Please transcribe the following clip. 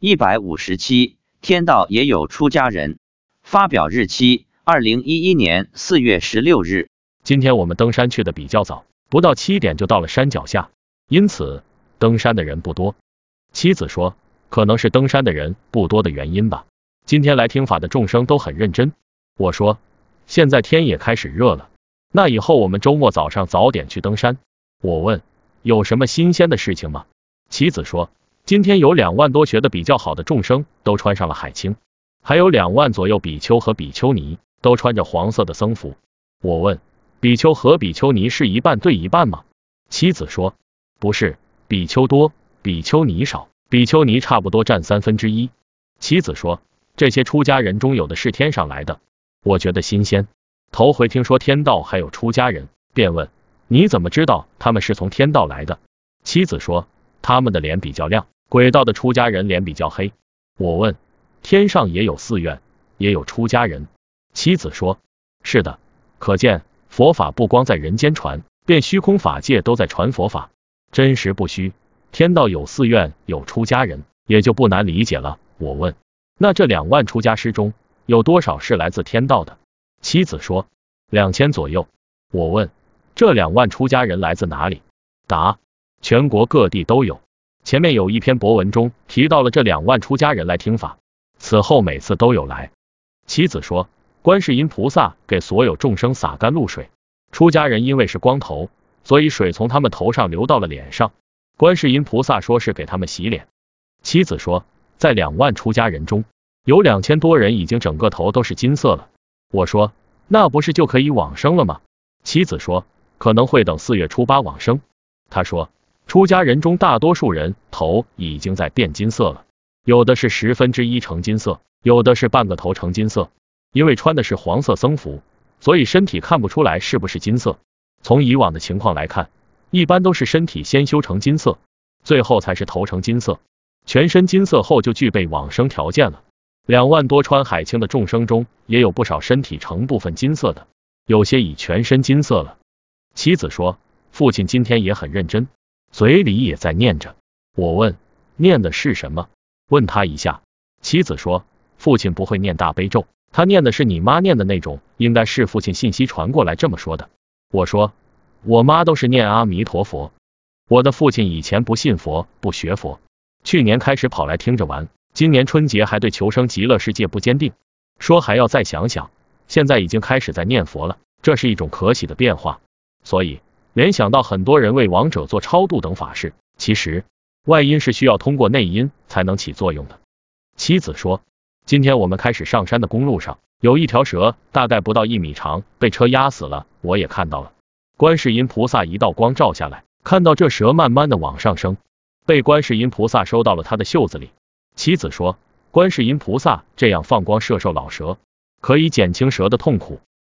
一百五十七，天道也有出家人。发表日期：二零一一年四月十六日。今天我们登山去的比较早，不到七点就到了山脚下，因此登山的人不多。妻子说，可能是登山的人不多的原因吧。今天来听法的众生都很认真。我说，现在天也开始热了，那以后我们周末早上早点去登山。我问，有什么新鲜的事情吗？妻子说，今天有两万多学的比较好的众生都穿上了海青，还有两万左右比丘和比丘尼都穿着黄色的僧服。我问，比丘和比丘尼是一半对一半吗？妻子说，不是，比丘多，比丘尼少，比丘尼差不多占三分之一。妻子说。这些出家人中有的是天上来的，我觉得新鲜。头回听说天道还有出家人，便问你怎么知道他们是从天道来的？妻子说他们的脸比较亮，鬼道的出家人脸比较黑。我问天上也有寺院，也有出家人？妻子说是的，可见佛法不光在人间传，便虚空法界都在传佛法，真实不虚。天道有寺院，有出家人，也就不难理解了。我问。那这两万出家师中有多少是来自天道的？妻子说两千左右。我问这两万出家人来自哪里？答全国各地都有。前面有一篇博文中提到了这两万出家人来听法，此后每次都有来。妻子说观世音菩萨给所有众生洒甘露水，出家人因为是光头，所以水从他们头上流到了脸上，观世音菩萨说是给他们洗脸。妻子说。在两万出家人中，有两千多人已经整个头都是金色了。我说，那不是就可以往生了吗？妻子说，可能会等四月初八往生。他说，出家人中大多数人头已经在变金色了，有的是十分之一成金色，有的是半个头成金色。因为穿的是黄色僧服，所以身体看不出来是不是金色。从以往的情况来看，一般都是身体先修成金色，最后才是头成金色。全身金色后就具备往生条件了。两万多穿海青的众生中，也有不少身体成部分金色的，有些已全身金色了。妻子说，父亲今天也很认真，嘴里也在念着。我问，念的是什么？问他一下。妻子说，父亲不会念大悲咒，他念的是你妈念的那种，应该是父亲信息传过来这么说的。我说，我妈都是念阿弥陀佛，我的父亲以前不信佛，不学佛。去年开始跑来听着玩，今年春节还对求生极乐世界不坚定，说还要再想想。现在已经开始在念佛了，这是一种可喜的变化。所以联想到很多人为亡者做超度等法事，其实外因是需要通过内因才能起作用的。妻子说，今天我们开始上山的公路上有一条蛇，大概不到一米长，被车压死了。我也看到了，观世音菩萨一道光照下来，看到这蛇慢慢的往上升。被观世音菩萨收到了他的袖子里。妻子说，观世音菩萨这样放光摄受老蛇，可以减轻蛇的痛苦。